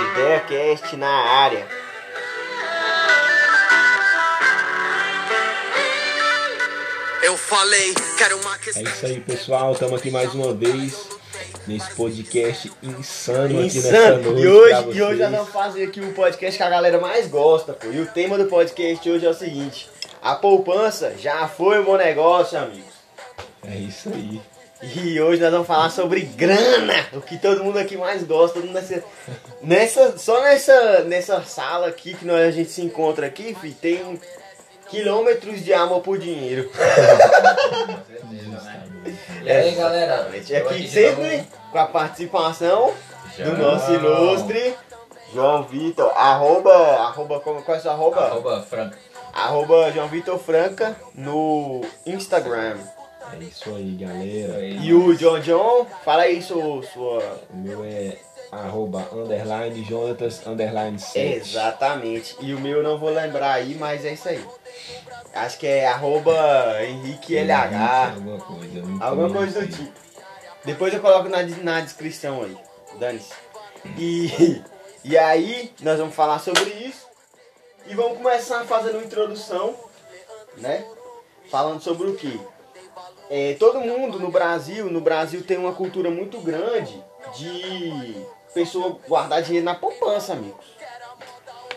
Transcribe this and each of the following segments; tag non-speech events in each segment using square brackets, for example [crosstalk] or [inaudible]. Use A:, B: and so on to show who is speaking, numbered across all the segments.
A: IdeaCast na área.
B: Eu falei, quero uma
C: É isso aí, pessoal. Estamos aqui mais uma vez nesse podcast insano, aqui nessa
A: Insano.
C: noite.
A: E hoje,
C: pra
A: e hoje nós vamos fazer aqui o podcast que a galera mais gosta, pô. E o tema do podcast hoje é o seguinte: a poupança já foi um bom negócio, amigos.
C: É isso aí.
A: E hoje nós vamos falar sobre grana, o que todo mundo aqui mais gosta, nessa, nessa só nessa nessa sala aqui que nós, a gente se encontra aqui, fi, tem quilômetros de amor por dinheiro. [laughs]
D: E aí, galera? Eu
A: Aqui sempre com a participação do nosso ilustre João Vitor, arroba, arroba, como, qual é seu arroba?
D: Arroba Franca.
A: Arroba João Vitor Franca no Instagram.
C: É isso aí, galera.
A: E o John John, fala aí sua, sua
C: O meu é arroba underline Jonatas underline 7.
A: Exatamente. E o meu eu não vou lembrar aí, mas é isso aí. Acho que é arroba Henrique LH.
C: Alguma coisa.
A: Alguma coisa do tipo. Depois eu coloco na, na descrição aí. Dane-se. E, [laughs] e aí, nós vamos falar sobre isso. E vamos começar fazendo uma introdução, né? Falando sobre o que? É, todo mundo no Brasil, no Brasil tem uma cultura muito grande de pessoa guardar dinheiro na poupança, amigos.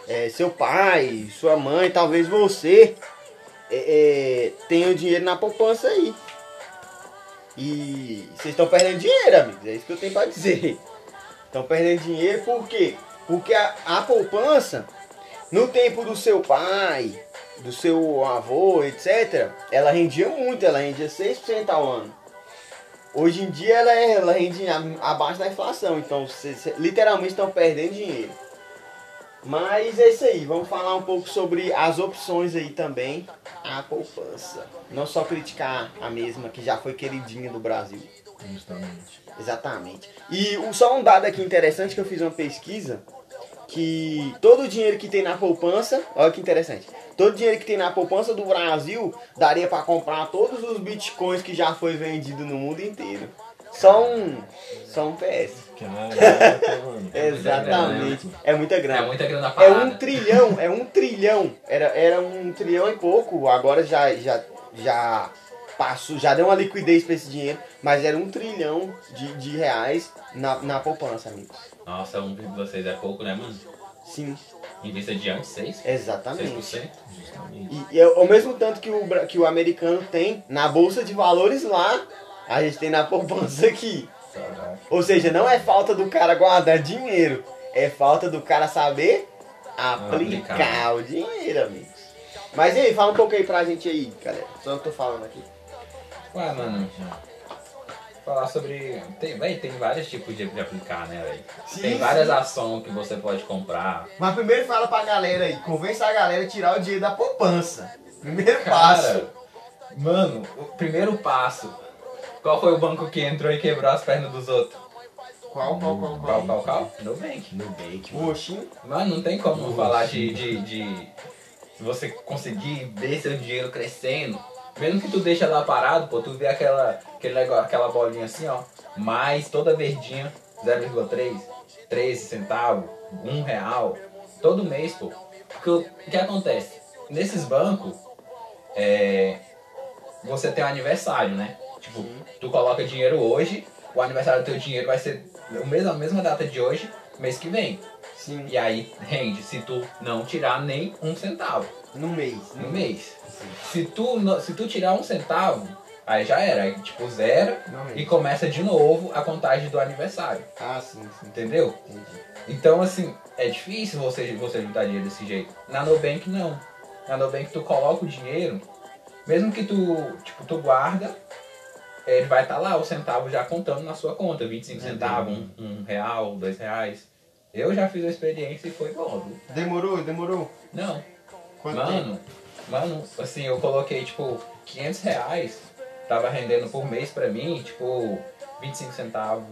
A: É, seu pai, sua mãe, talvez você é, é, tenha o dinheiro na poupança aí. E vocês estão perdendo dinheiro, amigos. É isso que eu tenho pra dizer. Estão perdendo dinheiro por quê? Porque a, a poupança, no tempo do seu pai, do seu avô, etc., ela rendia muito, ela rendia 6% ao ano. Hoje em dia ela, é, ela rende abaixo da inflação, então vocês literalmente estão perdendo dinheiro. Mas é isso aí, vamos falar um pouco sobre as opções aí também, a poupança. Não só criticar a mesma, que já foi queridinha do Brasil.
C: Justamente.
A: Exatamente. E só um dado aqui interessante que eu fiz uma pesquisa que todo o dinheiro que tem na poupança, olha que interessante. Todo o dinheiro que tem na poupança do Brasil daria para comprar todos os bitcoins que já foi vendido no mundo inteiro. Só um, só um PS.
C: Caraca, mano.
A: Exatamente. É muita
D: É
A: grana.
D: muita grana
A: É um trilhão, é um trilhão. Era, era um trilhão e pouco, agora já, já, já passou, já deu uma liquidez para esse dinheiro, mas era um trilhão de, de reais na, na poupança, amigos.
D: Nossa, 1,6 é pouco, né, mano?
A: Sim,
D: Em vista de antes, 6?
A: exatamente.
D: 6%?
C: Justamente.
A: E, e é o mesmo tanto que o, que o americano tem na bolsa de valores lá, a gente tem na poupança aqui.
C: Caraca.
A: Ou seja, não é falta do cara guardar dinheiro, é falta do cara saber aplicar,
D: Aplicar.
A: o dinheiro, amigos. Mas e aí, fala um pouco aí pra gente aí, galera. Só eu tô falando aqui.
D: Ué, mano. Falar sobre. Tem, véi, tem vários tipos de, de aplicar, né, velho?
A: Sim,
D: Tem várias
A: sim.
D: ações que você pode comprar.
A: Mas primeiro fala pra galera aí, convença a galera a tirar o dinheiro da poupança. Primeiro
D: Cara,
A: passo.
D: mano, o primeiro passo. Qual foi o banco que entrou e quebrou as pernas dos outros?
A: Qual, qual, qual,
D: Qual, qual, qual? Nubank.
C: Nubank,
A: O
C: mano.
D: Não tem como
C: Nossa.
D: falar de, de, de você conseguir ver seu dinheiro crescendo. Mesmo que tu deixa lá parado, pô, tu vê aquela, aquele negócio, aquela bolinha assim, ó, mais toda verdinha, 0,3, 13 centavos, 1 real, todo mês, pô. Porque o que acontece? Nesses bancos, é, você tem um aniversário, né? Tipo, tu coloca dinheiro hoje, o aniversário do teu dinheiro vai ser o mesmo, a mesma data de hoje, mês que vem.
A: Sim.
D: E aí rende se tu não tirar nem um centavo
A: No mês.
D: no mês. Se tu, se tu tirar um centavo, aí já era. Aí tipo zero e
A: rende.
D: começa de novo a contagem do aniversário.
A: Ah, sim, sim.
D: Entendeu?
A: Entendi.
D: Então assim, é difícil você, você juntar dinheiro desse jeito. Na Nubank não. Na Nubank tu coloca o dinheiro, mesmo que tu, tipo, tu guarda, ele vai estar lá o centavo já contando na sua conta. 25 centavos, um, um real, dois reais. Eu já fiz a experiência e foi bom?
A: Demorou, demorou.
D: Não,
A: Quanto tempo?
D: Mano, mano, assim, eu coloquei, tipo, 500 reais, tava rendendo por mês pra mim, tipo, 25 centavos,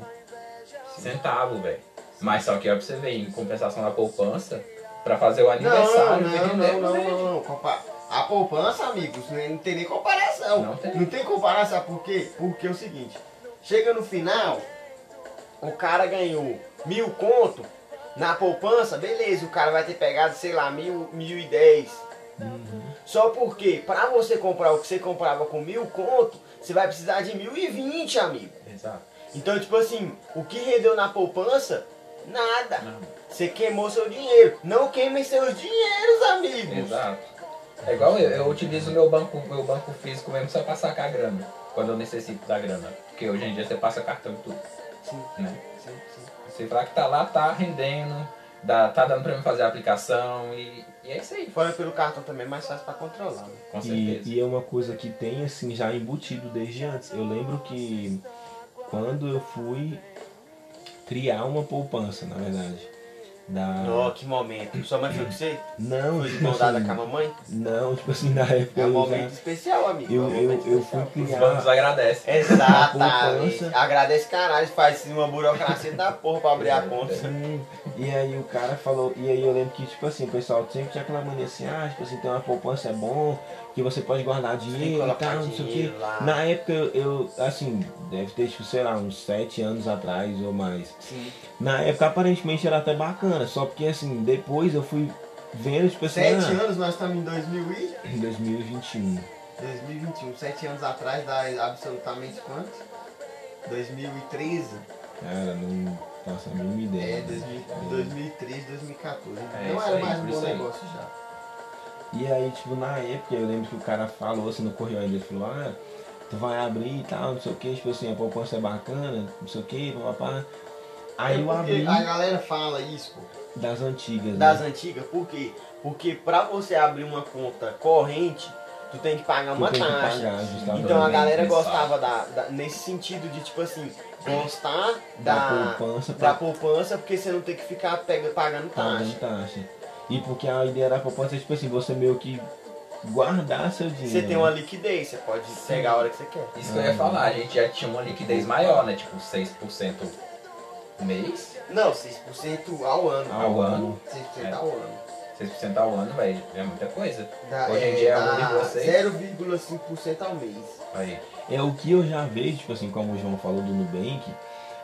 D: centavo, velho. Mas só que, ó, pra você ver, em compensação da poupança, pra fazer o
A: Não,
D: aniversário,
A: não, não, não,
D: né?
A: não, não. Compa- A poupança, amigos, né, não tem nem comparação.
D: Não tem.
A: Não tem comparação, por quê? Porque é o seguinte, chega no final, o cara ganhou mil conto, Na poupança, beleza, o cara vai ter pegado, sei lá, mil, mil e dez. Só porque, pra você comprar o que você comprava com mil conto, você vai precisar de mil e vinte, amigo.
D: Exato.
A: Então, tipo assim, o que rendeu na poupança, nada.
D: Não.
A: Você queimou seu dinheiro. Não queimem seus dinheiros, amigos.
D: Exato. É igual eu, eu utilizo meu banco, meu banco físico mesmo só pra sacar grana. Quando eu necessito da grana. Porque hoje em dia você passa cartão e tudo.
A: Sim,
D: Né? Você fala que tá lá, tá rendendo, dá, tá dando pra mim fazer a aplicação e, e é isso aí.
A: Fora pelo cartão também é mais fácil pra controlar, né?
D: Com
C: E,
D: certeza.
C: e é uma coisa que tem assim já embutido desde antes. Eu lembro que quando eu fui criar uma poupança, na verdade. Da...
A: Ó, que momento. Sua mãe foi com você?
C: Não,
A: Foi de
C: tipo
A: mão dada
C: assim,
A: com a mamãe?
C: não, tipo assim, na época
A: É um
C: eu
A: momento
C: já,
A: especial, amigo.
C: eu,
A: é
C: eu, eu
A: especial.
C: fui
D: Os
C: criar.
D: bancos agradecem.
A: Exatamente. Agradece caralho, faz uma burocracia da porra pra abrir a conta.
C: Sim, e aí o cara falou, e aí eu lembro que, tipo assim, o pessoal sempre tinha aquela mania assim, ah, tipo assim, ter uma poupança é bom, que você pode guardar
A: tem que
C: dinheiro e tal, não sei o
A: lá.
C: Na época eu, eu, assim, deve ter, tipo, sei lá, uns sete anos atrás ou mais.
A: Sim.
C: Na época aparentemente era até bacana, só porque assim, depois eu fui vendo, tipo assim,
A: Sete
C: ah,
A: anos, nós estamos em 2000 e...
C: em 2021.
A: 2021. Sete anos atrás dá absolutamente quanto? 2013.
C: Cara, não faço a mínima ideia.
A: É, 2000, 2013, 2014.
D: É,
A: Não era
D: aí,
A: mais um bom negócio já.
C: E aí, tipo, na época eu lembro que o cara falou assim no correio ainda, ele falou, ah, tu vai abrir e tal, não sei o que, tipo assim, a poupança é bacana, não sei o que, papapá. Aí
A: É
C: eu abri
A: A galera fala isso, pô,
C: das antigas,
A: das
C: né?
A: antigas, por quê? Porque pra você abrir uma conta corrente, tu tem que pagar
C: Tu
A: uma
C: tem que
A: taxa.
C: pagar.
A: Então a galera gostava da, da- nesse sentido de tipo assim, gostar
C: Da
A: da,
C: poupança
A: da
C: pra
A: poupança porque você não tem que ficar pega, pagando
C: pagando
A: taxa.
C: taxa. E porque a ideia da poupança é, tipo assim, você meio que guardar seu dinheiro.
A: Você tem uma liquidez, você pode pegar a hora que você quer.
D: Isso que eu ia falar, a gente já tinha uma liquidez maior, né? Tipo 6% mês,
A: Não, 6% ao ano.
C: Ao
D: ao
C: ano.
D: ano.
A: 6%
D: É.
A: ao ano.
D: 6% ao ano, velho, é muita coisa.
A: Dá,
D: Hoje em
A: é,
D: dia é
A: dá
D: 1,6.
A: 0,5% ao mês.
D: Aí.
C: É o que eu já vejo, tipo assim, como o João falou do Nubank,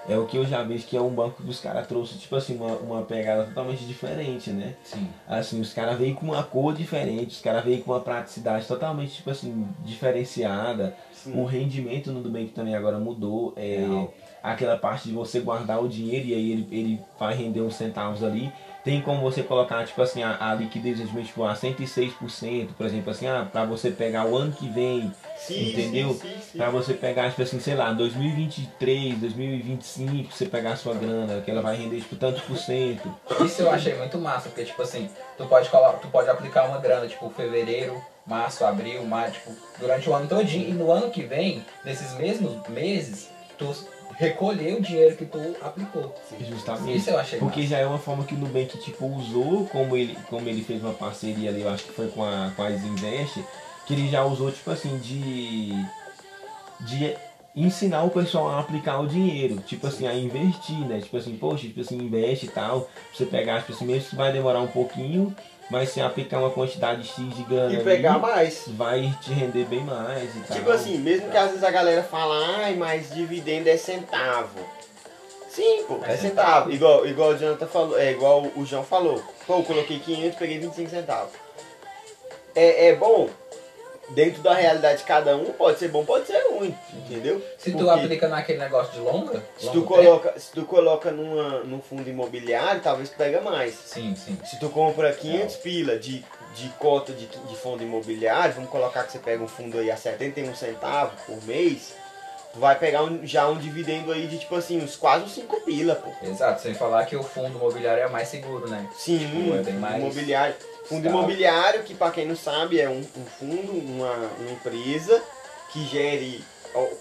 C: é o que eu já vejo que é um banco que os caras trouxeram, tipo assim, uma, uma pegada totalmente diferente, né?
D: Sim.
C: Assim, os caras veio com uma cor diferente, os caras veio com uma praticidade totalmente, tipo assim, diferenciada.
A: Sim.
C: O rendimento no Nubank também agora mudou. É,
D: Real.
C: aquela parte de você guardar o dinheiro e aí ele, ele vai render uns centavos ali. Tem como você colocar, tipo assim, a, a liquidez de tipo, a 106%, por exemplo, assim, ah, pra você pegar o ano que vem,
A: Sim,
C: entendeu? Pra você pegar, tipo assim, sei lá, 2023, 2025, você pegar a sua grana, que ela vai render, tipo, tantos por cento.
D: Isso eu achei muito massa, porque tipo assim, tu pode, colo- tu pode aplicar uma grana, tipo, fevereiro, março, abril, maio, tipo, durante o ano todinho. E no ano que vem, nesses mesmos meses, tu recolher o dinheiro que tu aplicou.
C: Justamente.
D: Isso eu achei
C: Porque
D: massa.
C: já é uma forma que o Nubank, tipo, usou, como ele, como ele fez uma parceria ali, eu acho que foi com a, com a Isinvest, que ele já usou, tipo assim, de... de ensinar o pessoal a aplicar o dinheiro, tipo assim, a investir, né? Tipo assim, poxa, tipo assim, investe e tal, pra você pegar, tipo assim, mesmo vai demorar um pouquinho, mas se aplicar uma quantidade X de grana
A: E
C: ali,
A: pegar mais.
C: vai te render bem mais e tal.
A: Tipo assim, mesmo que às vezes a galera fala, ai, mas dividendo é centavo. Sim, pô, é
D: É
A: centavo. Igual, igual o Jonathan falou, é igual o João falou. Pô, eu coloquei 500, peguei 25 centavos. É, é bom, dentro da realidade de cada um, pode ser bom, pode ser ruim, entendeu?
D: Se tu
A: Porque
D: aplica naquele negócio de longa,
A: se tu
D: tempo-
A: coloca, se tu coloca numa, num fundo imobiliário, talvez tu pega mais.
D: Sim, sim.
A: Se tu compra 500 pila de, de cota de, de fundo imobiliário, vamos colocar que você pega um fundo aí a 71 centavos por mês, tu vai pegar um- já um dividendo aí de tipo assim, uns quase uns 5 pila, pô.
D: Exato, sem falar que o fundo imobiliário é mais seguro, né?
A: Sim,
D: Tipo, é mais
A: imobiliário. Fundo
D: estável.
A: imobiliário, que pra quem não sabe, é um, um fundo, uma, uma empresa que gere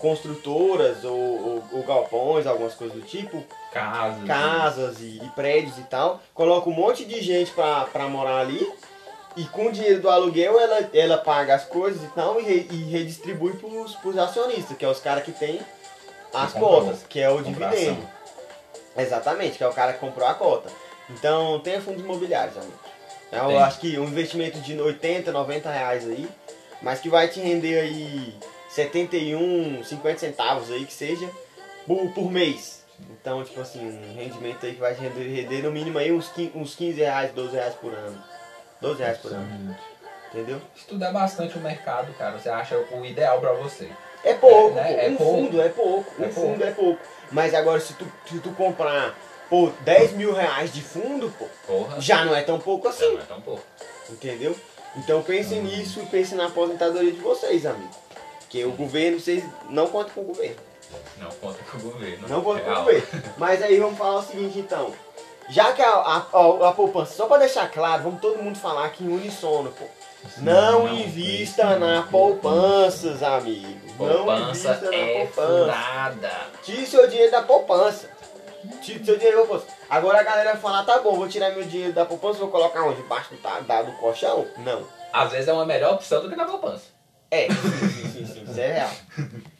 A: construtoras ou, ou- ou galpões, algumas coisas do tipo,
D: Casas.
A: casas e, e prédios e tal, coloca um monte de gente pra, pra morar ali e com o dinheiro do aluguel ela, ela paga as coisas e tal e, re- e redistribui pros, pros acionistas, que é os caras que tem as
D: Que comprou.
A: cotas, que é o
D: Comprar
A: dividendo. Exatamente, que é o cara que comprou a cota. Então tem fundos imobiliários, amigo. Eu
D: Tem.
A: acho que um investimento de 80, 90 reais aí, mas que vai te render aí 71, 50 centavos aí que seja por, por mês. Então, tipo assim, um rendimento aí que vai render, render no mínimo aí uns 15, uns 15 reais, 12 reais por ano. 12 reais por ano, entendeu?
D: Estudar bastante o mercado, cara, você acha o ideal pra você.
A: É pouco,
D: É, né? É
A: um
D: pouco.
A: fundo é pouco, um
D: É
A: fundo
D: pouco.
A: é pouco. Mas agora se tu, se tu comprar, pô, 10 mil reais de fundo, pô,
D: Porra.
A: já não é tão pouco assim,
D: Não é tão pouco.
A: entendeu? Então pensem nisso e pensem na aposentadoria de vocês, amigo. Porque o governo, vocês não contam com o governo.
D: Não conta com o governo.
A: Não contam com o governo. Mas aí vamos falar o seguinte então. Já que a, a, a, a poupança, só pra deixar claro, vamos todo mundo falar aqui em unissono, pô. Não,
C: não,
A: invista na poupanças, amigo. Não
D: Poupança
A: invista na
D: é
A: poupança.
D: furada.
A: Tire seu dinheiro da poupança. Tire seu dinheiro da poupança. Agora a galera vai falar, tá bom, vou tirar meu dinheiro da poupança, vou colocar onde? Debaixo do, da- do colchão? Não.
D: Às vezes é uma melhor opção do que na poupança.
A: É, sim, sim, sim, sim, isso é real.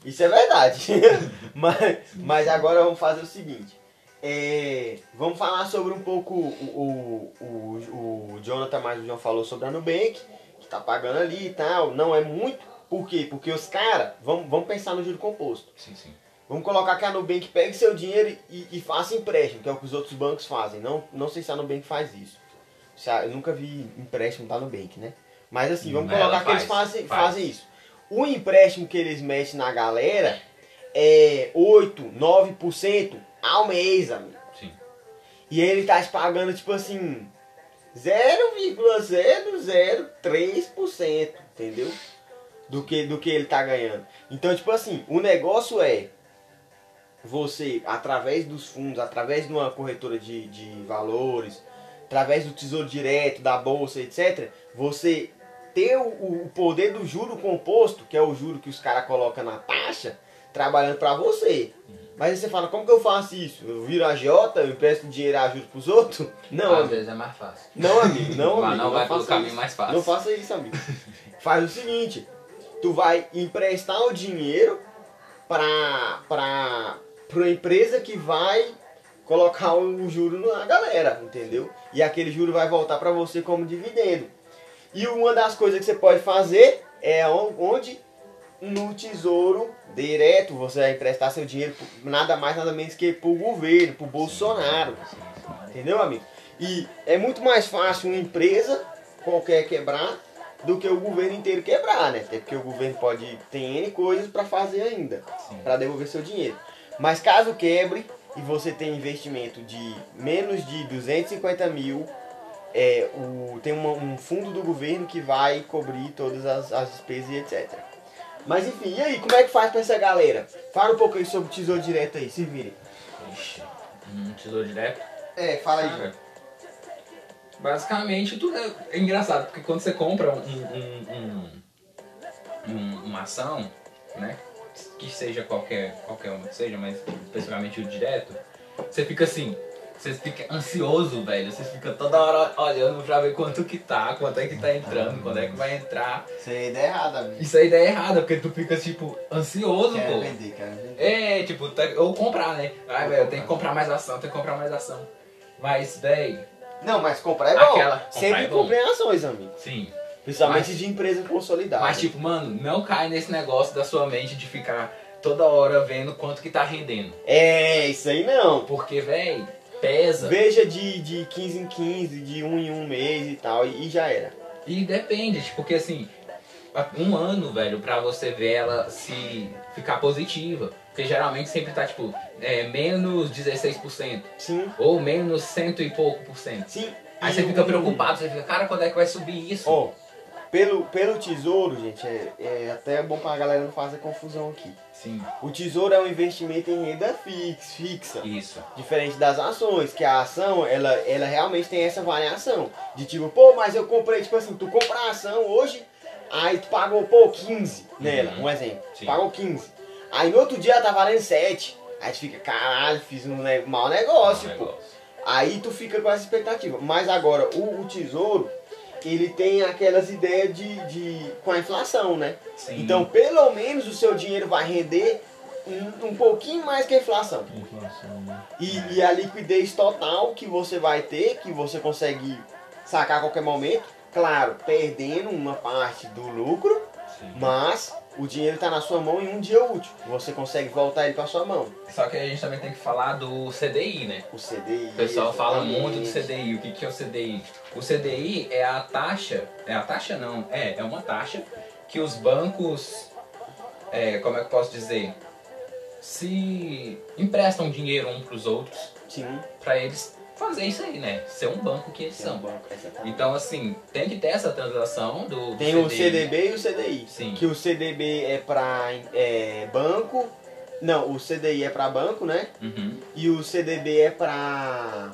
A: Isso é verdade. [laughs] mas, mas agora vamos fazer o seguinte. É, vamos falar sobre um pouco o, o, o, o Jonathan mais o João falou sobre a Nubank, que tá pagando ali e tal. Não é muito. Por quê? Porque os caras, vamos, vamos pensar no juro composto.
D: Sim, sim.
A: Vamos colocar que a Nubank pegue seu dinheiro e, e faça empréstimo, que é o que os outros bancos fazem. Não, não sei se a Nubank faz isso. A- Eu nunca vi empréstimo da Nubank, né? Mas assim, vamos
D: Ela
A: colocar que eles
D: faz,
A: fazem,
D: faz.
A: fazem isso. O empréstimo que eles metem na galera é 8, 9% ao mês, amigo.
D: Sim.
A: E ele tá te pagando, tipo assim, 0,003%, entendeu? Do que, do que ele tá ganhando. Então, tipo assim, o negócio é você, através dos fundos, através de uma corretora de, de valores, através do tesouro direto, da bolsa, etc., você ter o, o poder do juro composto, que é o juro que os caras colocam na taxa, trabalhando para você. Mas aí você fala, como que eu faço isso? Eu viro a Jota, eu empresto dinheiro a juros pros outros? Não,
D: Às
A: amigo.
D: vezes é mais fácil.
A: Não, amigo, não, [laughs] amigo.
D: não vai pelo
A: faça
D: caminho
A: isso.
D: mais fácil.
A: Não faça isso, amigo. [laughs] Faz o seguinte, tu vai emprestar o dinheiro pra, pra, pra empresa que vai colocar o juro na galera, entendeu? E aquele juro vai voltar pra você como dividendo. E uma das coisas que você pode fazer é on- onde no tesouro direto você vai emprestar seu dinheiro nada mais nada menos que pro governo, pro Bolsonaro.
D: Sim, sim.
A: Entendeu, amigo? E é muito mais fácil uma empresa qualquer quebrar do que o governo inteiro quebrar, né? Até porque o governo pode ter N coisas para fazer ainda, para devolver seu dinheiro. Mas caso quebre e você tem investimento de menos de 250 mil, é, o, tem uma- um fundo do governo que vai cobrir todas as, as despesas e etc. Mas enfim, e aí, como é que faz pra essa galera? Fala um pouco aí sobre o tesouro direto aí, se virem.
D: Ixi. Um tesouro direto.
A: É, fala aí.
D: Cara, basicamente tudo é, é engraçado, porque quando você compra um, um- um- um- uma ação, né? Que seja qualquer, qualquer uma que seja, mas especificamente o direto, você fica assim, você fica ansioso, velho. Você fica toda hora olhando pra ver quanto que tá, quanto é que tá entrando, quando é que vai entrar.
A: Isso é ideia errada, amigo.
D: Isso aí dá errado, porque tu fica tipo ansioso,
A: Quero
D: pô.
A: vender, quero vender.
D: É, tipo, tá- ou comprar, né? Ai, velho, eu tenho que comprar mais ação, tenho que comprar mais ação. Mas, velho,
A: Não, mas comprar é bom.
D: Aquela- comprar
A: Sempre
D: é bom.
A: comprem ações, amigo.
D: sim.
A: Principalmente
D: Mas-
A: de empresa consolidada.
D: Mas, tipo, mano, não cai nesse negócio da sua mente de ficar toda hora vendo quanto que tá rendendo.
A: É, isso aí não.
D: Porque, velho, pesa.
A: Veja de, de 15 em 15, de um em um mês e tal, e, e já era.
D: E depende, tipo, porque assim, um ano, velho, pra você ver ela se ficar positiva. Porque geralmente sempre tá, tipo, é, menos 16%.
A: Sim,
D: Ou menos cento e pouco por cento.
A: sim.
D: Aí
A: E
D: você fica preocupado, você fica, cara, quando é que vai subir isso?
A: Ó, pelo, pelo tesouro, gente, é, é até bom pra galera não fazer confusão aqui.
D: Sim,
A: O tesouro é um investimento em renda fix, fixa.
D: isso.
A: Diferente das ações, que a ação, ela, ela realmente tem essa variação. De tipo, pô, mas eu comprei, tipo assim, tu compra a ação hoje, aí tu pagou, pô, 15 nela,
D: Uhum.
A: um exemplo.
D: Sim.
A: Pagou 15. Aí no outro dia ela tá valendo 7. Aí tu fica, caralho, fiz um ne- mau negócio, pô.
D: negócio.
A: Aí tu fica com essa expectativa. Mas agora, o, o tesouro, ele tem aquelas ideias de, de. com a inflação, né?
D: Sim.
A: Então, pelo menos o seu dinheiro vai render um, um pouquinho mais que a inflação.
C: Inflação, né?
A: E, e a liquidez total que você vai ter, que você consegue sacar a qualquer momento, claro, perdendo uma parte do lucro,
D: Sim.
A: mas o dinheiro tá na sua mão em um dia útil. Você consegue voltar ele pra sua mão.
D: Só que a gente também tem que falar do CDI, né?
A: O CDI.
D: O pessoal fala muito do CDI. O que, que é o CDI? O CDI é a taxa. É a taxa não, é, é uma taxa que os bancos. é, como é que eu posso dizer? Se emprestam dinheiro um pros outros
A: Sim.
D: pra eles fazer isso aí, né? Ser um banco que eles
A: um
D: são.
A: banco, exatamente.
D: Então assim, tem que ter essa transação do, do
A: Tem o CDB e o CDI.
D: Sim.
A: Que o CDB é pra é, banco. Não, o CDI é pra banco, né?
D: Uhum.
A: E o CDB é pra.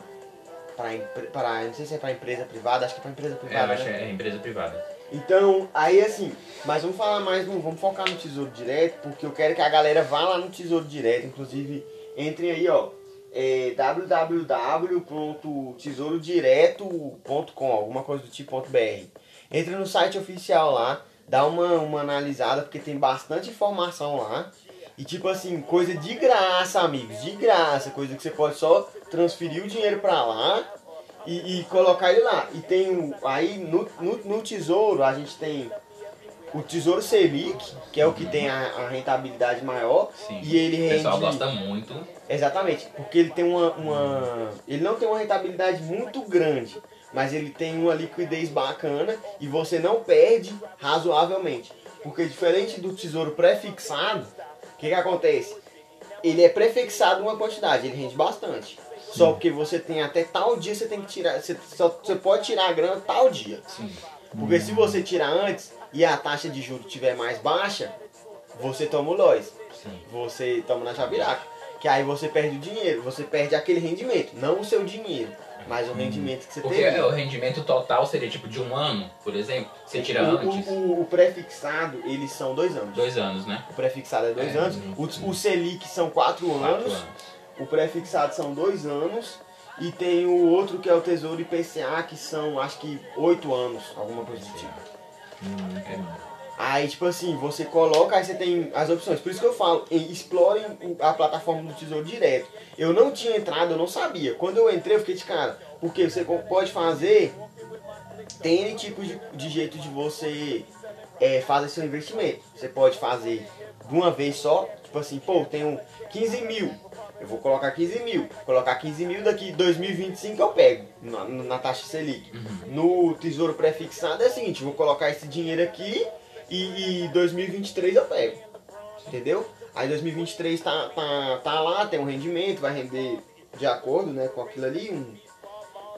A: Pra, empre- pra. Não sei se é pra empresa privada, acho que é pra empresa
D: É, eu
A: privada.
D: acho que
A: né?
D: é empresa privada.
A: Então, aí assim, mas vamos falar mais, vamos vamos focar no Tesouro Direto, porque eu quero que a galera vá lá no Tesouro Direto, inclusive entrem aí, ó, é, www.tesourodireto.com, alguma coisa do tipo.br. Entra no site oficial lá, dá uma, uma analisada, porque tem bastante informação lá. E tipo assim, coisa de graça, amigos, de graça, coisa que você pode só transferir o dinheiro pra lá e, e colocar ele lá. E tem o, aí no, no, no tesouro a gente tem o Tesouro Selic, que é o que tem a, a rentabilidade maior.
D: Sim.
A: E ele
D: O
A: rende.
D: pessoal gosta muito.
A: Exatamente, porque ele tem uma, uma. Ele não tem uma rentabilidade muito grande, mas ele tem uma liquidez bacana e você não perde razoavelmente. Porque diferente do tesouro prefixado, o que, que acontece? Ele é prefixado uma quantidade, ele rende bastante. Só porque você tem até tal dia, você tem que tirar. Você, só, você pode tirar a grana tal dia.
D: Sim.
A: Porque se você tirar antes e a taxa de juros estiver mais baixa, você toma o.
D: Sim.
A: Você toma na chabiraca. Que aí você perde o dinheiro, você perde aquele rendimento. Não o seu dinheiro, mas o rendimento que você
D: Porque é, o rendimento total seria tipo de um ano, por exemplo. Você tira
A: o,
D: antes.
A: o, o- o prefixado, eles são dois anos.
D: Dois anos, né?
A: O prefixado é dois
D: É,
A: anos. O, o Selic são quatro,
D: Quatro
A: anos.
D: anos.
A: O prefixado são dois anos. E tem o outro que é o Tesouro IPCA, que são acho que oito anos, alguma coisa do tipo. Aí, tipo assim, você coloca, aí você tem as opções. Por isso que eu falo, em- explorem a plataforma do Tesouro Direto. Eu não tinha entrado, eu não sabia. Quando eu entrei, eu fiquei de cara. Porque você pode fazer, tem N tipos de, de jeito de você é, fazer seu investimento. Você pode fazer de uma vez só, tipo assim, pô, tenho 15 mil. Eu vou colocar 15 mil. Colocar 15 mil daqui 2025 eu pego na, na taxa Selic. No tesouro prefixado é o seguinte, vou colocar esse dinheiro aqui e, e 2023 eu pego. Entendeu? Aí 2023 tá, tá, tá lá, tem um rendimento, vai render de acordo né, com aquilo ali. Um,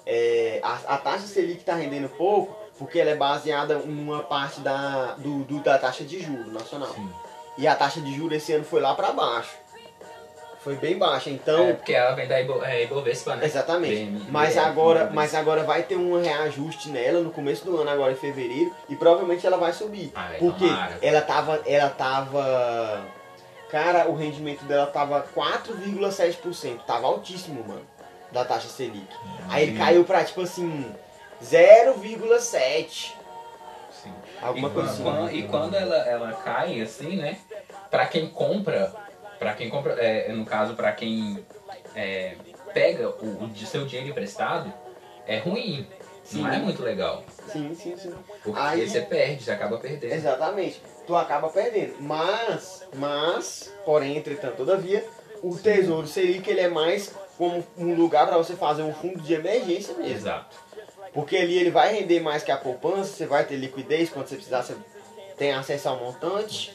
A: é, a, a taxa Selic está rendendo pouco porque ela é baseada numa parte da, do, do- da taxa de juros nacional.
C: Sim.
A: E a taxa de juros esse ano foi lá para baixo. Foi bem baixa, então.
D: É, porque ela vem da Ibo, é, Ibovespa, né?
A: Exatamente.
D: Bem-
A: mas
D: bem-
A: agora,
D: bem-
A: mas agora vai ter um reajuste nela no começo do ano, agora em fevereiro, e provavelmente ela vai subir.
D: Ai,
A: porque
D: tomara.
A: ela tava, ela tava, cara, o rendimento dela tava 4,7%, tava altíssimo, mano, da taxa Selic. Aí ele caiu pra tipo assim 0,7,
D: Sim.
A: alguma
D: e,
A: coisa
D: quando,
A: assim.
D: e quando ela, ela cai assim, né? Pra quem compra, para quem compra, é, no caso, pra quem é, pega o, o de seu dinheiro emprestado, é ruim. Não
A: Sim.
D: é muito legal.
A: Sim, sim, sim.
D: Porque
A: Aí-
D: você perde, você acaba perdendo.
A: Exatamente. Tu acaba perdendo. Mas, mas, porém, entretanto, todavia, o Tesouro Selic ele é mais como um lugar para você fazer um fundo de emergência mesmo.
D: Exato.
A: Porque ali ele vai render mais que a poupança, você vai ter liquidez quando você precisar, você tem acesso ao montante,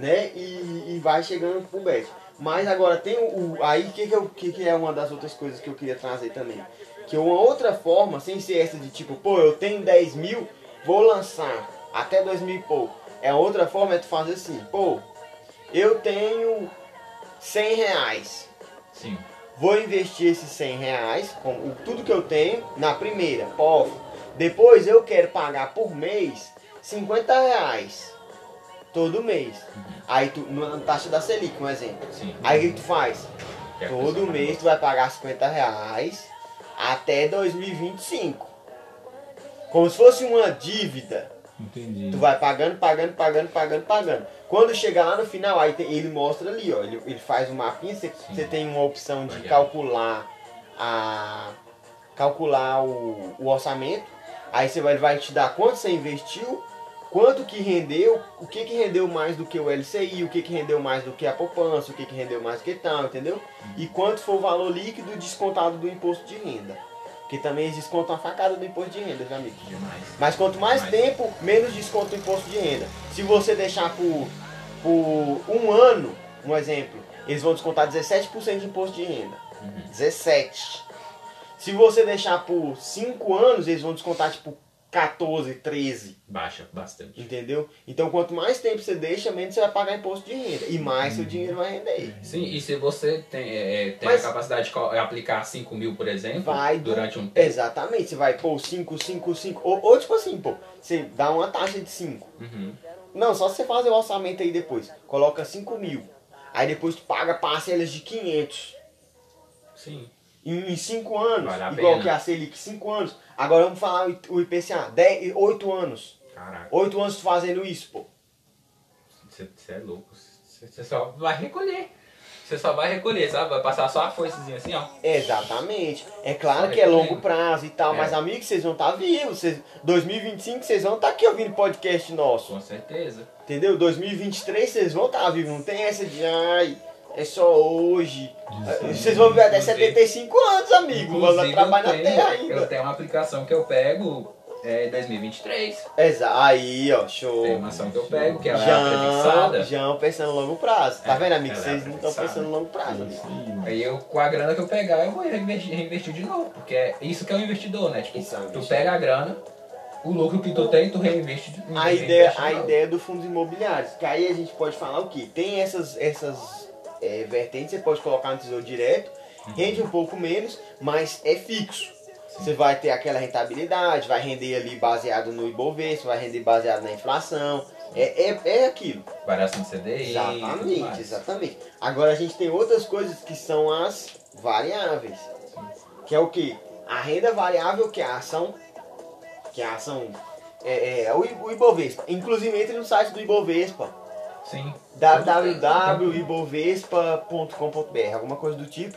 A: né? E, e vai chegando pro bet. Mas agora tem o. o- aí que que, eu, que que é uma das outras coisas que eu queria trazer também? Que uma outra forma, sem ser essa de tipo, pô, eu tenho 10 mil, vou lançar até 2 mil e pouco. É outra forma é tu fazer assim, pô, eu tenho 100 reais.
D: Sim.
A: Vou investir esses 100 reais, com o, tudo que eu tenho, na primeira, pof. Depois eu quero pagar por mês 50 reais. Todo mês. Aí tu, na taxa da Selic, um exemplo.
D: Sim.
A: Aí o que tu faz?
D: A
A: Todo mês tu vai pagar 50 reais até 2025. Como se fosse uma dívida.
C: Entendi.
A: Tu vai pagando, pagando, pagando, pagando, pagando. Quando chegar lá no final, aí ele mostra ali, ó. Ele, ele faz um mapinha, você, você tem uma opção de calcular a. calcular o, o orçamento. Aí você vai, ele vai te dar quanto você investiu, quanto que rendeu, o que que rendeu mais do que o LCI, o que que rendeu mais do que a poupança, o que que rendeu mais do que tal, entendeu? E quanto foi o valor líquido descontado do imposto de renda. Que também eles descontam a facada do imposto de renda, viu, amigo?
D: Demais.
A: Mas quanto mais
D: Mas-
A: tempo, menos desconto do imposto de renda. Se você deixar por, por um ano, um exemplo, eles vão descontar 17% de imposto de renda. 17. Se você deixar por 5 anos, eles vão descontar tipo 14, 13.
D: Baixa bastante.
A: Entendeu? Então quanto mais tempo você deixa, menos você vai pagar imposto de renda. E mais seu dinheiro vai render.
D: Sim, e se você tem, é, tem
A: Mas-
D: a capacidade de co- aplicar 5 mil, por exemplo,
A: Vai
D: durante um tempo.
A: Exatamente. Você vai pôr 5, 5, 5. Ou, ou tipo assim, pô, você dá uma taxa de 5.
D: Uhum.
A: Não, só você fazer o orçamento aí depois. Coloca 5 mil. Aí depois tu paga parcelas de 500.
D: Sim.
A: Em 5 anos.
D: Vale
A: igual
D: pena.
A: que a Selic, 5 anos. Agora vamos falar o IPCA. 10, 8 anos.
D: Caraca,
A: 8 anos fazendo isso, pô.
D: você é louco. Você só vai recolher. Você só vai recolher, sabe? Vai passar só a foicezinha assim, ó.
A: Exatamente. É claro
D: Só
A: que é longo prazo e tal,
D: É.
A: mas amigos, vocês vão estar vivos. Vocês, 2025 vocês vão estar aqui ouvindo podcast nosso.
D: Com certeza.
A: Entendeu? 2023 vocês vão estar vivos. Não tem essa de ai, é só hoje. Vocês vão viver até
D: Inclusive-
A: 75 anos, amigo.
D: Inclusive,
A: trabalhar na
D: eu
A: terra
D: tenho, eu
A: ainda.
D: tenho uma aplicação que eu pego é 2023.
A: Exa aí, ó, show.
D: Tem uma ação que eu pego, que ela é prefixada.
A: João pensando no longo prazo. Tá
D: É,
A: vendo, amigo?
D: é
A: Vocês não estão pensando no longo prazo. amigo.
C: Isso aí,
D: eu, com a grana que eu pegar, eu vou reinvestir, reinvestir de novo. Porque é isso que é um investidor, né? Tipo,
A: Isso é
D: tu
A: investidor.
D: pega a grana, o lucro que tu tem, tu reinveste. de-
A: A ideia,
D: de
A: a ideia do fundos imobiliários, que aí a gente pode falar o quê? Tem essas, essas é, vertentes, você pode colocar no tesouro direto, rende um pouco menos, mas é fixo. Você vai ter aquela rentabilidade, vai render ali baseado no Ibovespa, vai render baseado na inflação. É, é, é aquilo.
D: Variação de CDI.
A: Exatamente, exatamente. Agora a gente tem outras coisas que são as variáveis. Que é o que? A renda variável, que é a ação. Que é a ação. É, é o Ibovespa. Inclusive entre no site do Ibovespa.
D: Sim.
A: www.ibovespa.com.br, alguma coisa do tipo.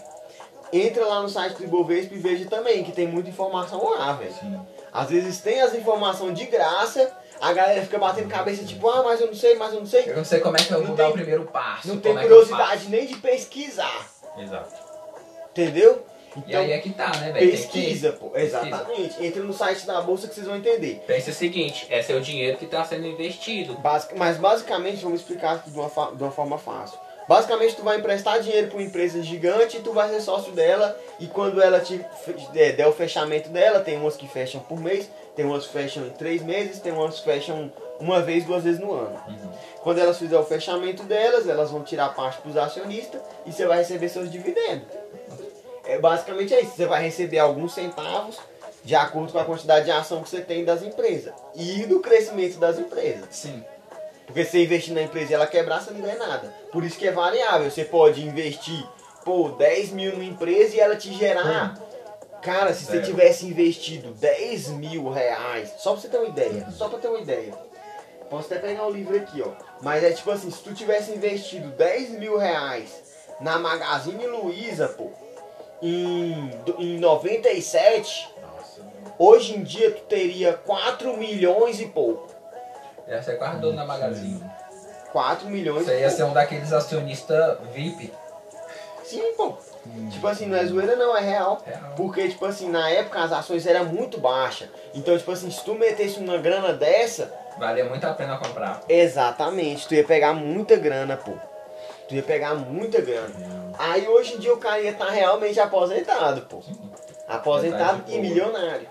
A: Entra lá no site do Ibovespa e veja também que tem muita informação lá, velho. Às vezes tem as informações de graça, a galera fica batendo cabeça tipo, ah, mas eu não sei, mas eu não sei.
D: Eu não sei como é que eu vou dar o primeiro passo.
A: Não tem
D: é
A: curiosidade nem de pesquisar.
D: Exato.
A: entendeu?
D: E aí é que tá, né, velho? Que-
A: pesquisa, pô. Exatamente. Entra no site da bolsa que vocês vão entender.
D: Pensa o seguinte, é seu dinheiro que está sendo investido.
A: Basic- mas basicamente, vamos explicar aqui de uma, fa- de uma forma fácil. Basicamente, tu vai emprestar dinheiro para uma empresa gigante e tu vai ser sócio dela. E quando ela te é, der o fechamento dela, tem umas que fecham por mês, tem umas que fecham em três meses, tem umas que fecham uma vez, duas vezes no ano. Quando elas fizerem o fechamento delas, elas vão tirar parte para os acionistas e você vai receber seus dividendos. É, basicamente é isso. Você vai receber alguns centavos de acordo com a quantidade de ação que você tem das empresas e do crescimento das empresas.
D: Sim.
A: Porque se você investir na empresa e ela quebrar, você não ganha nada. Por isso que é variável. Você pode investir, pô, 10 mil numa empresa e ela te gerar. Cara, se você tivesse investido 10 mil reais, só pra você ter uma ideia, só pra ter uma ideia. Posso até pegar o livro aqui, ó. Mas é tipo assim, se tu tivesse investido 10 mil reais na Magazine Luiza, pô, em, em 97,
D: Nossa.
A: hoje em dia tu teria 4 milhões e pouco.
D: Essa é quase dono da Magazine.
A: 4 milhões
D: Você ia ser um daqueles acionistas VIP.
A: Sim, pô. Tipo assim, não é zoeira não, é real.
D: Real.
A: Porque, tipo assim, na época as ações eram muito baixas. Então, tipo assim, se tu metesse uma grana dessa,
D: Valia muito a pena comprar.
A: exatamente, tu ia pegar muita grana, pô. Tu ia pegar muita grana. Aí hoje em dia o cara ia estar realmente aposentado, pô. Aposentado e milionário.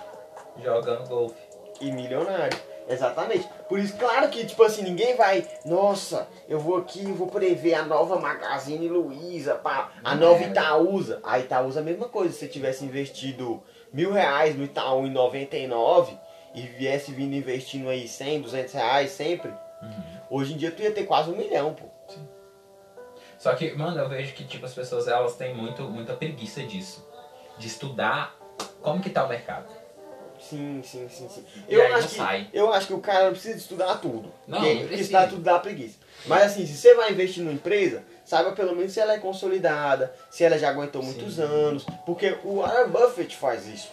D: Jogando golfe.
A: E milionário. Exatamente. Por isso, claro que, tipo assim, ninguém vai. Nossa, eu vou aqui e vou prever a nova Magazine Luiza, pá, a nova
D: é,
A: Itaúsa. A Itaúsa é a mesma coisa. Se você tivesse investido mil reais no Itaú em 99 e viesse vindo investindo aí 100, 200 reais sempre,
D: Uhum.
A: hoje em dia tu ia ter quase um milhão, pô.
D: Só que, mano, eu vejo que tipo, as pessoas elas têm muito, muita preguiça disso. De estudar como que tá o mercado.
A: Sim, sim, sim, sim.
D: E
A: Eu
D: aí
A: acho, que,
D: sai.
A: eu acho que o cara não precisa estudar tudo.
D: Não,
A: porque,
D: não precisa.
A: estudar tudo dá preguiça. Mas assim, se você vai investir numa empresa, saiba pelo menos se ela é consolidada, se ela já aguentou muitos
D: Sim.
A: anos. Porque o Warren Buffett faz isso.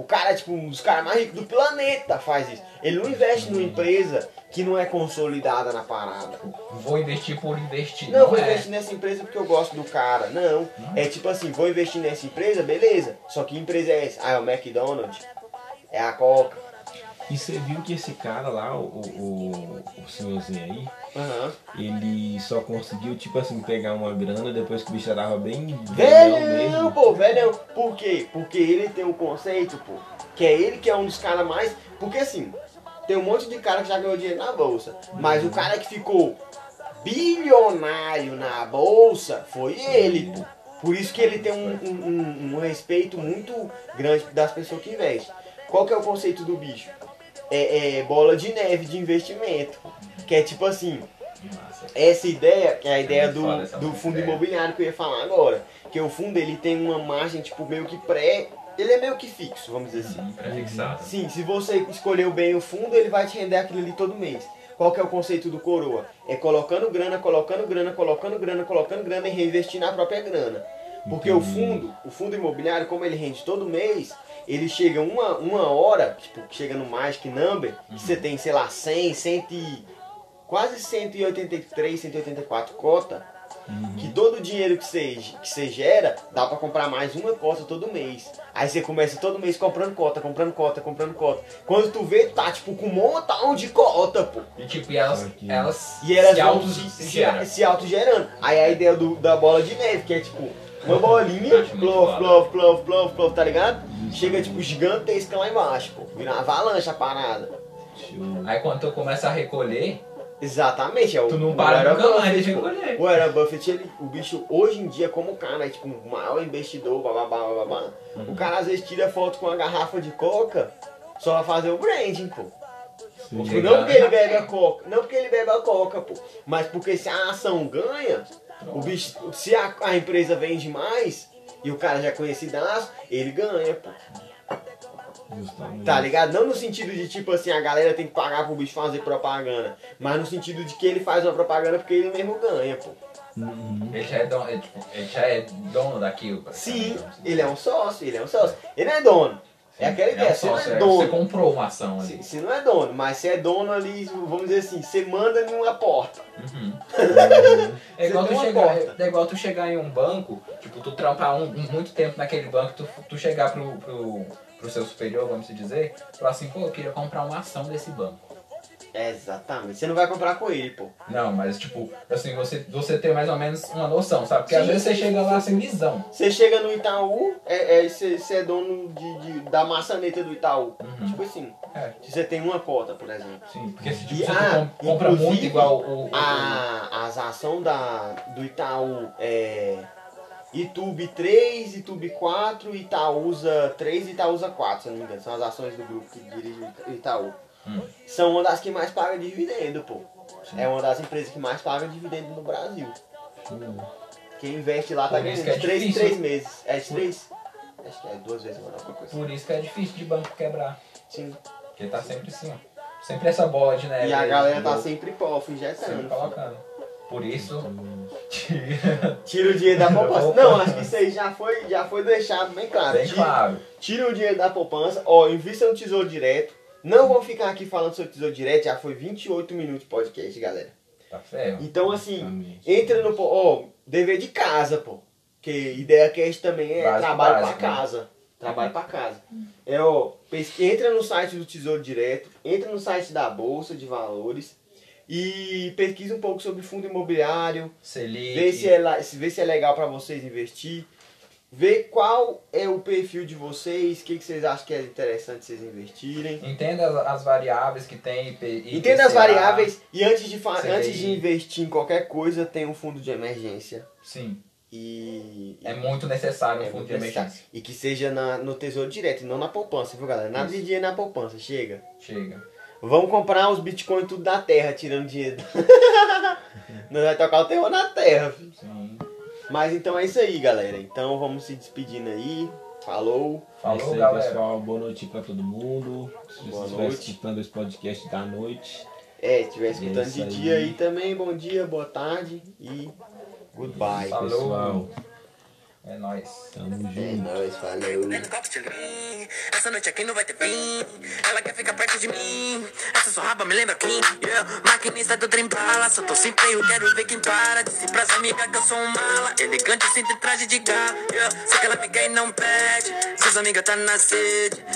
A: O cara, tipo, um dos caras mais ricos do planeta faz isso. Ele não investe numa empresa que não é consolidada na parada.
D: Vou investir por investir.
A: Não, vou
D: é.
A: investir nessa empresa porque eu gosto do cara. Não. É tipo assim, vou investir nessa empresa, beleza. Só que empresa é essa? Ah, é o McDonald's. É a Coca.
C: E você viu que esse cara lá, o, o, o senhorzinho aí,
A: Aham.
C: ele só conseguiu, tipo assim, pegar uma grana depois que o bicho já tava bem Velhão, mesmo.
A: pô, velhão. Por quê? Porque ele tem um conceito, pô, que é ele que é um dos caras mais. Porque assim, tem um monte de cara que já ganhou dinheiro na bolsa. Mas o cara que ficou bilionário na bolsa foi ele, pô. Por isso que ele tem um, um- um- um respeito muito grande das pessoas que investem. Qual que é o conceito do bicho? É, é bola de neve de investimento. Que é tipo assim, essa ideia, que é a ideia
D: muito
A: do, do fundo
D: ideia.
A: imobiliário que eu ia falar agora. Que o fundo ele tem uma margem, tipo, meio que pré. Ele é meio que fixo, vamos dizer assim.
D: Prefixado.
A: Sim, se você escolheu bem o fundo, ele vai te render aquilo ali todo mês. Qual que é o conceito do coroa? É colocando grana, colocando grana, colocando grana, colocando grana e reinvestir na própria grana. Porque o fundo, o fundo imobiliário, como ele rende todo mês, ele chega uma, uma hora, tipo, chega no Magic Number, que você tem, sei lá, 100, 100 e, quase 183, 184 cota, que todo o dinheiro que você, que você gera, dá pra comprar mais uma cota todo mês. Aí você começa todo mês comprando cota, comprando cota, comprando cota. Quando tu vê, tá tipo com um montão de cota, pô.
D: E tipo, e elas,
C: Aqui.
D: elas
A: E elas
D: se auto
A: se,
D: se
A: se,
D: geram.
A: se autogerando. Aí a ideia do, da bola de neve, que é tipo uma bolinha,
D: muito
A: plof, plof, plof, plof, plof, tá ligado? Chega tipo gigantesca lá embaixo, pô. Vira uma avalanche a parada.
D: Aí quando tu começa a recolher,
A: Exatamente, é o
D: tu não
A: o
D: para
A: Warren
D: nunca mais
A: Buffett,
D: de recolher.
A: O Warren Buffett, ele, o bicho, hoje em dia, como cara, é tipo o maior investidor, bababá, bababá.
D: Uhum.
A: O cara às vezes tira foto com uma garrafa de coca só pra fazer o branding, pô.
C: Sim.
A: Tipo, não porque ele bebe a coca, não porque ele bebe a coca, pô. Mas porque se a ação ganha, o bicho, se a, a empresa vende mais e o cara já é conhecidaço, ele ganha, pô.
C: Justamente.
A: Tá ligado? Não no sentido de tipo assim, a galera tem que pagar pro bicho fazer propaganda. Mas no sentido de que ele faz uma propaganda porque ele mesmo ganha, pô.
C: Uhum.
D: Ele já é dono, ele, tipo, ele já é dono daquilo.
A: Sim,
D: praticamente.
A: ele é um sócio, ele é um sócio. Ele não é dono. É aquela ideia,
D: um
A: você não
D: sócio,
A: é
D: é,
A: dono.
D: Você comprou uma ação ali.
A: Se, se não é dono, mas você é dono ali, vamos dizer assim, você manda numa porta.
D: Uhum. [laughs] É igual,
A: Você
D: tu chegar,
A: porta.
D: é igual tu chegar em um banco, tipo, tu trampar um, um- muito tempo naquele banco, tu, tu chegar pro, pro, pro seu superior, vamos dizer, falar assim, pô, eu queria comprar uma ação desse banco.
A: Exatamente. Você não vai comprar com ele, pô.
D: Não, mas tipo, assim, você, você tem mais ou menos uma noção, sabe? Porque às
A: Sim,
D: vezes você chega lá sem visão.
A: Você chega no Itaú, é, é, você, você é dono de, de- da maçaneta do Itaú.
D: Uhum.
A: Tipo assim,
D: É,
A: se você tem uma cota, por exemplo.
D: sim, porque se, tipo,
A: E,
D: se
A: ah,
D: compra muito igual o. o-
A: A, as ações da, do Itaú é Itube 3, Itube 4, Itaúsa 3 e Itaúsa 4, se eu não me engano. São as ações do grupo que dirige o Itaú.
D: Hum.
A: São uma das que mais paga dividendo, pô. É uma das empresas que mais paga dividendo no Brasil. Quem investe lá tá ganhando
D: é
A: de 3 em
D: difícil.
A: 3 meses. É de 3? Acho que é duas vezes agora, alguma coisa.
D: Por isso que é difícil de banco quebrar.
A: Sim.
D: Porque tá sempre assim, ó. Sempre essa bola de neve.
A: E a galera tá sempre pof,
D: sempre
A: injetando.
D: colocando. Por isso. [laughs]
A: Tira o dinheiro da poupança. Não, acho que isso aí já foi, já foi deixado bem claro.
D: Bem
A: Tira-
D: claro.
A: Tira o dinheiro da poupança, ó, invista no tesouro direto. Não vou ficar aqui falando sobre tesouro direto, já foi 28 minutos de podcast, galera.
D: Tá ferro.
A: Então, assim, entra no. Ó, dever de casa, pô. Que ideia cast também é
D: Básico,
A: trabalho
D: básico,
A: pra
D: né?
A: casa. Trabalho pra casa. É, ó, entra no site do Tesouro Direto, entra no site da Bolsa de Valores e pesquisa um pouco sobre fundo imobiliário,
D: Selic.
A: Vê se é, vê se é legal para vocês investir. Vê qual é o perfil de vocês, o que, que vocês acham que é interessante vocês investirem.
D: Entenda as, as variáveis que tem. IP,
A: Entenda as variáveis e antes de,
D: CDI.
A: antes de investir em qualquer coisa, tem um fundo de emergência.
D: Sim.
A: E.
D: É muito necessário um
A: é
D: fundo de
A: necessário.
D: emergência.
A: E que seja na- no tesouro direto, e não na poupança, viu galera? Nada de
D: Isso.
A: dinheiro na poupança, chega.
D: Chega.
A: Vamos comprar os bitcoins tudo da terra, tirando dinheiro. [laughs] Nós vai tocar o terror na terra, filho.
D: Sim.
A: Mas então é isso aí, galera. Então vamos se despedindo aí. Falou.
C: É
D: Falou,
C: isso aí,
D: galera.
C: pessoal. Boa noite pra todo mundo. Se
A: Boa
C: você estiver
A: noite.
C: escutando esse podcast da noite.
A: É, se estiver escutando
C: isso
A: de
C: aí.
A: dia aí também, bom dia, boa tarde e goodbye.
D: Falou.
C: Pessoal.
E: É nóis.
C: Tamo
A: É
C: junto.
A: nóis, valeu.
D: Essa noite aqui não vai ter fim. Ela quer ficar perto de mim. Essa sua raba me lembra quem? Yeah. Maquinista do trem bala. Só tô sem freio, quero ver quem para. Disse pras amigas que eu sou um mala. Elegante, sem ter traje de gala. Yeah. Sei que ela me quer e não pede. Seus amigas tá na sede.